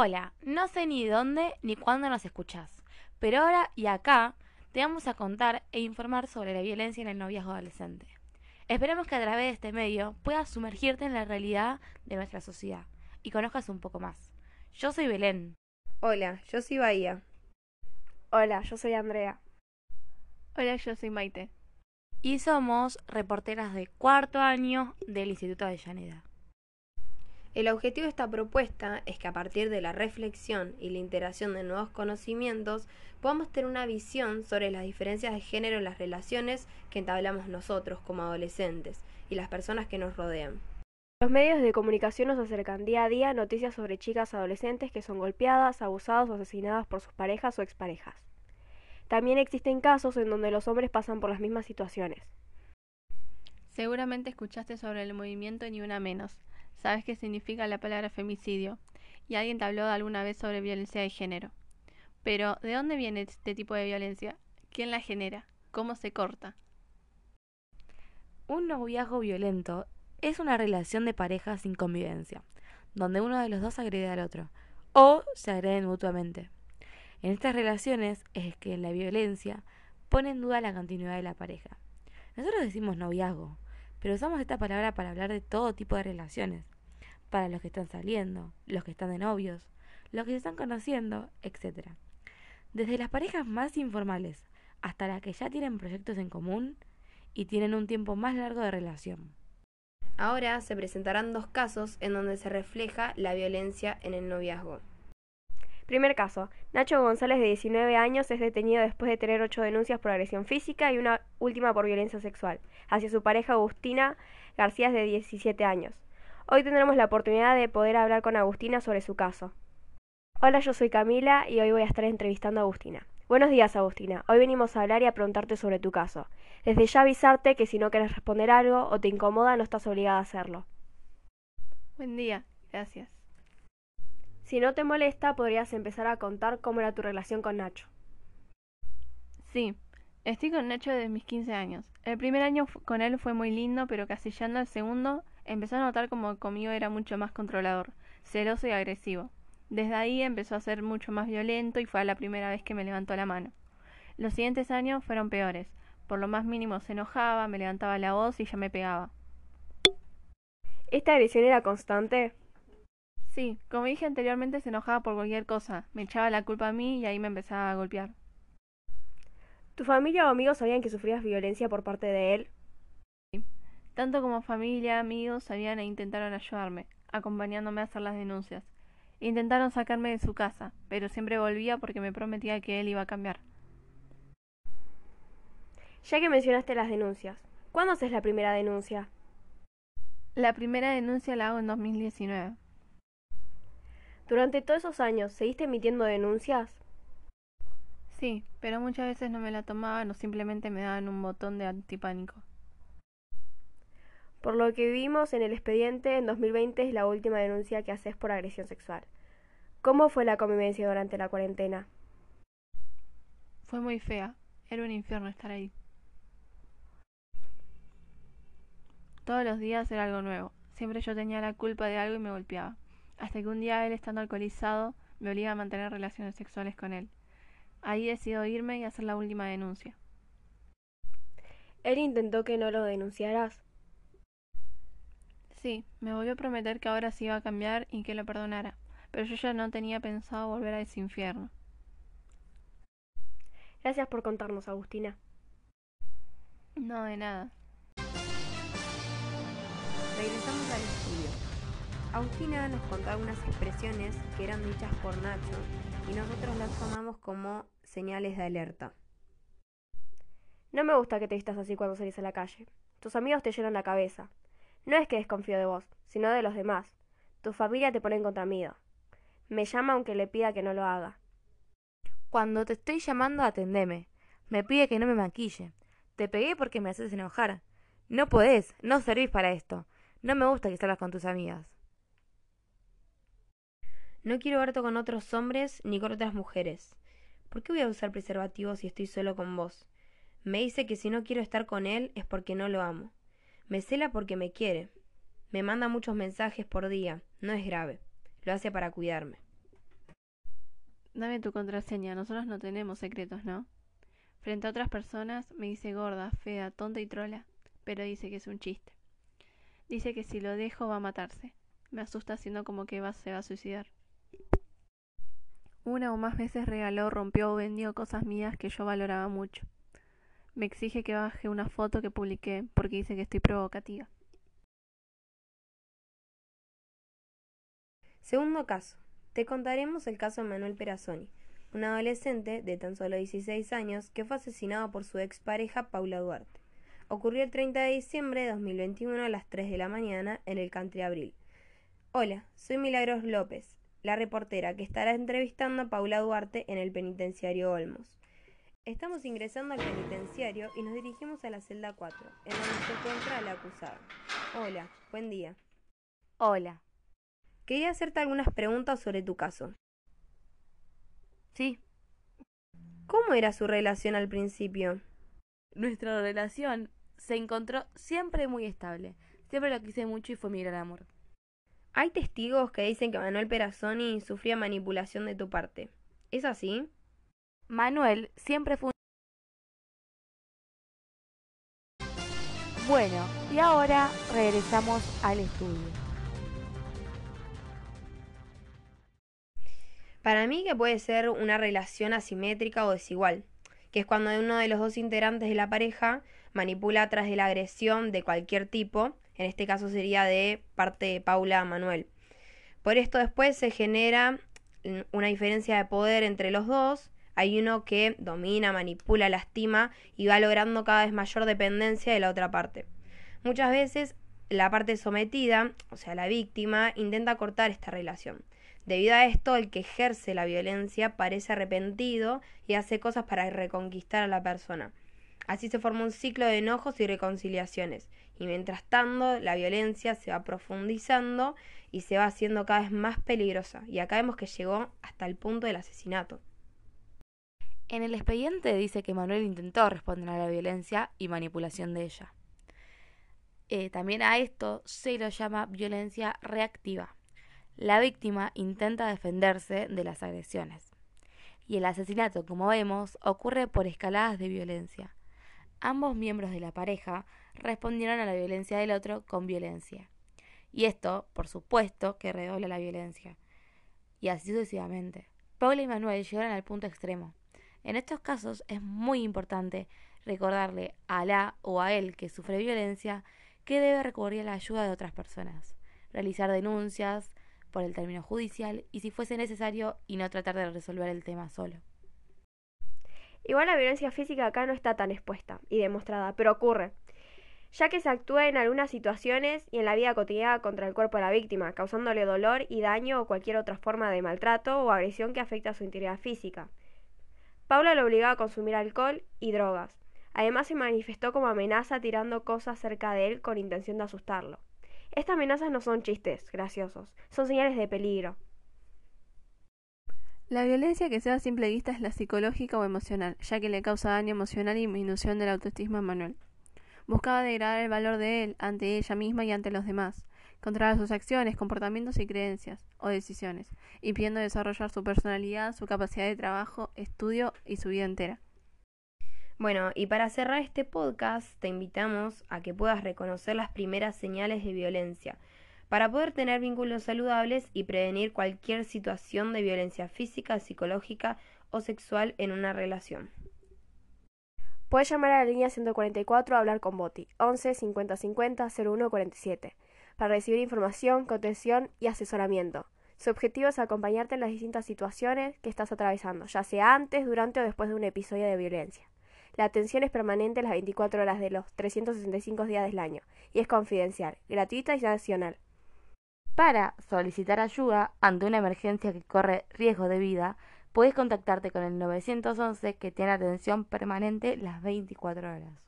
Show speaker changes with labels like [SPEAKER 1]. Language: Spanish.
[SPEAKER 1] Hola, no sé ni dónde ni cuándo nos escuchás, pero ahora y acá te vamos a contar e informar sobre la violencia en el noviazgo adolescente. Esperamos que a través de este medio puedas sumergirte en la realidad de nuestra sociedad y conozcas un poco más. Yo soy Belén.
[SPEAKER 2] Hola, yo soy Bahía.
[SPEAKER 3] Hola, yo soy Andrea.
[SPEAKER 4] Hola, yo soy Maite.
[SPEAKER 1] Y somos reporteras de cuarto año del Instituto de Llaneda.
[SPEAKER 2] El objetivo de esta propuesta es que a partir de la reflexión y la integración de nuevos conocimientos podamos tener una visión sobre las diferencias de género en las relaciones que entablamos nosotros como adolescentes y las personas que nos rodean.
[SPEAKER 3] Los medios de comunicación nos acercan día a día noticias sobre chicas adolescentes que son golpeadas, abusadas o asesinadas por sus parejas o exparejas. También existen casos en donde los hombres pasan por las mismas situaciones.
[SPEAKER 4] Seguramente escuchaste sobre el movimiento Ni Una Menos, sabes qué significa la palabra femicidio y alguien te habló alguna vez sobre violencia de género. Pero, ¿de dónde viene este tipo de violencia? ¿Quién la genera? ¿Cómo se corta?
[SPEAKER 1] Un noviazgo violento es una relación de pareja sin convivencia, donde uno de los dos agrede al otro, o se agreden mutuamente. En estas relaciones es que la violencia pone en duda la continuidad de la pareja. Nosotros decimos noviazgo, pero usamos esta palabra para hablar de todo tipo de relaciones, para los que están saliendo, los que están de novios, los que se están conociendo, etc. Desde las parejas más informales hasta las que ya tienen proyectos en común y tienen un tiempo más largo de relación.
[SPEAKER 2] Ahora se presentarán dos casos en donde se refleja la violencia en el noviazgo.
[SPEAKER 3] Primer caso. Nacho González, de 19 años, es detenido después de tener ocho denuncias por agresión física y una última por violencia sexual hacia su pareja Agustina García, de 17 años. Hoy tendremos la oportunidad de poder hablar con Agustina sobre su caso. Hola, yo soy Camila y hoy voy a estar entrevistando a Agustina. Buenos días, Agustina. Hoy venimos a hablar y a preguntarte sobre tu caso. Desde ya avisarte que si no quieres responder algo o te incomoda, no estás obligada a hacerlo.
[SPEAKER 4] Buen día, gracias.
[SPEAKER 3] Si no te molesta, podrías empezar a contar cómo era tu relación con Nacho.
[SPEAKER 4] Sí, estoy con Nacho desde mis 15 años. El primer año con él fue muy lindo, pero casi llegando al segundo, empezó a notar como conmigo era mucho más controlador, celoso y agresivo. Desde ahí empezó a ser mucho más violento y fue la primera vez que me levantó la mano. Los siguientes años fueron peores. Por lo más mínimo se enojaba, me levantaba la voz y ya me pegaba.
[SPEAKER 3] ¿Esta agresión era constante?
[SPEAKER 4] Sí, como dije anteriormente, se enojaba por cualquier cosa, me echaba la culpa a mí y ahí me empezaba a golpear.
[SPEAKER 3] ¿Tu familia o amigos sabían que sufrías violencia por parte de él?
[SPEAKER 4] Sí. Tanto como familia, amigos sabían e intentaron ayudarme, acompañándome a hacer las denuncias. Intentaron sacarme de su casa, pero siempre volvía porque me prometía que él iba a cambiar.
[SPEAKER 3] Ya que mencionaste las denuncias, ¿cuándo haces la primera denuncia?
[SPEAKER 4] La primera denuncia la hago en 2019.
[SPEAKER 3] Durante todos esos años, ¿seguiste emitiendo denuncias?
[SPEAKER 4] Sí, pero muchas veces no me la tomaban o simplemente me daban un botón de antipánico.
[SPEAKER 3] Por lo que vimos en el expediente, en 2020 es la última denuncia que haces por agresión sexual. ¿Cómo fue la convivencia durante la cuarentena?
[SPEAKER 4] Fue muy fea. Era un infierno estar ahí. Todos los días era algo nuevo. Siempre yo tenía la culpa de algo y me golpeaba hasta que un día él, estando alcoholizado, me obliga a mantener relaciones sexuales con él. Ahí decido irme y hacer la última denuncia.
[SPEAKER 3] ¿Él intentó que no lo denunciaras?
[SPEAKER 4] Sí, me volvió a prometer que ahora sí iba a cambiar y que lo perdonara, pero yo ya no tenía pensado volver a ese infierno.
[SPEAKER 3] Gracias por contarnos, Agustina.
[SPEAKER 4] No, de nada.
[SPEAKER 2] Regresamos al. Agustina nos contó algunas expresiones que eran dichas por Nacho y nosotros las tomamos como señales de alerta.
[SPEAKER 3] No me gusta que te vistas así cuando salís a la calle. Tus amigos te llenan la cabeza. No es que desconfío de vos, sino de los demás. Tu familia te pone en contra mío. Me llama aunque le pida que no lo haga.
[SPEAKER 1] Cuando te estoy llamando, atendeme. Me pide que no me maquille. Te pegué porque me haces enojar. No podés, no servís para esto. No me gusta que salgas con tus amigas.
[SPEAKER 2] No quiero verte con otros hombres ni con otras mujeres. ¿Por qué voy a usar preservativo si estoy solo con vos? Me dice que si no quiero estar con él es porque no lo amo. Me cela porque me quiere. Me manda muchos mensajes por día. No es grave. Lo hace para cuidarme.
[SPEAKER 4] Dame tu contraseña, nosotros no tenemos secretos, ¿no? Frente a otras personas me dice gorda, fea, tonta y trola, pero dice que es un chiste. Dice que si lo dejo va a matarse. Me asusta haciendo como que se va a suicidar. Una o más veces regaló, rompió o vendió cosas mías que yo valoraba mucho. Me exige que baje una foto que publiqué porque dice que estoy provocativa.
[SPEAKER 2] Segundo caso. Te contaremos el caso de Manuel Perazoni, un adolescente de tan solo 16 años que fue asesinado por su expareja Paula Duarte. Ocurrió el 30 de diciembre de 2021 a las 3 de la mañana en el Country Abril. Hola, soy Milagros López, la reportera que estará entrevistando a Paula Duarte en el penitenciario Olmos. Estamos ingresando al penitenciario y nos dirigimos a la celda 4, en donde se encuentra la acusada. Hola, buen día.
[SPEAKER 1] Hola.
[SPEAKER 2] Quería hacerte algunas preguntas sobre tu caso.
[SPEAKER 1] Sí.
[SPEAKER 2] ¿Cómo era su relación al principio?
[SPEAKER 1] Nuestra relación se encontró siempre muy estable. Siempre lo quise mucho y fue mi gran amor.
[SPEAKER 2] Hay testigos que dicen que Manuel Perazoni sufría manipulación de tu parte. ¿Es así?
[SPEAKER 1] Manuel siempre fue Bueno, y ahora regresamos al estudio.
[SPEAKER 2] Para mí que puede ser una relación asimétrica o desigual, que es cuando uno de los dos integrantes de la pareja manipula tras de la agresión de cualquier tipo, en este caso sería de parte de Paula Manuel. Por esto después se genera una diferencia de poder entre los dos, hay uno que domina, manipula, lastima y va logrando cada vez mayor dependencia de la otra parte. Muchas veces la parte sometida, o sea, la víctima, intenta cortar esta relación. Debido a esto, el que ejerce la violencia parece arrepentido y hace cosas para reconquistar a la persona. Así se forma un ciclo de enojos y reconciliaciones. Y mientras tanto, la violencia se va profundizando y se va haciendo cada vez más peligrosa. Y acá vemos que llegó hasta el punto del asesinato.
[SPEAKER 1] En el expediente dice que Manuel intentó responder a la violencia y manipulación de ella. Eh, también a esto se lo llama violencia reactiva. La víctima intenta defenderse de las agresiones. Y el asesinato, como vemos, ocurre por escaladas de violencia. Ambos miembros de la pareja respondieron a la violencia del otro con violencia. Y esto, por supuesto, que redobla la violencia. Y así sucesivamente. Paula y Manuel llegaron al punto extremo. En estos casos es muy importante recordarle a la o a él que sufre violencia que debe recurrir a la ayuda de otras personas, realizar denuncias por el término judicial y si fuese necesario y no tratar de resolver el tema solo.
[SPEAKER 3] Igual la violencia física acá no está tan expuesta y demostrada, pero ocurre, ya que se actúa en algunas situaciones y en la vida cotidiana contra el cuerpo de la víctima, causándole dolor y daño o cualquier otra forma de maltrato o agresión que afecta a su integridad física. Paula lo obligaba a consumir alcohol y drogas. Además se manifestó como amenaza tirando cosas cerca de él con intención de asustarlo. Estas amenazas no son chistes graciosos, son señales de peligro.
[SPEAKER 4] La violencia que sea a simple vista es la psicológica o emocional, ya que le causa daño emocional y disminución del autoestima a Manuel. Buscaba degradar el valor de él ante ella misma y ante los demás, controlar sus acciones, comportamientos y creencias o decisiones, impidiendo desarrollar su personalidad, su capacidad de trabajo, estudio y su vida entera.
[SPEAKER 2] Bueno, y para cerrar este podcast te invitamos a que puedas reconocer las primeras señales de violencia para poder tener vínculos saludables y prevenir cualquier situación de violencia física, psicológica o sexual en una relación.
[SPEAKER 3] Puedes llamar a la línea 144 a hablar con Boti, 11 50 50 01 47 para recibir información, contención y asesoramiento. Su objetivo es acompañarte en las distintas situaciones que estás atravesando, ya sea antes, durante o después de un episodio de violencia. La atención es permanente las 24 horas de los 365 días del año y es confidencial, gratuita y nacional.
[SPEAKER 1] Para solicitar ayuda ante una emergencia que corre riesgo de vida, puedes contactarte con el 911 que tiene atención permanente las 24 horas.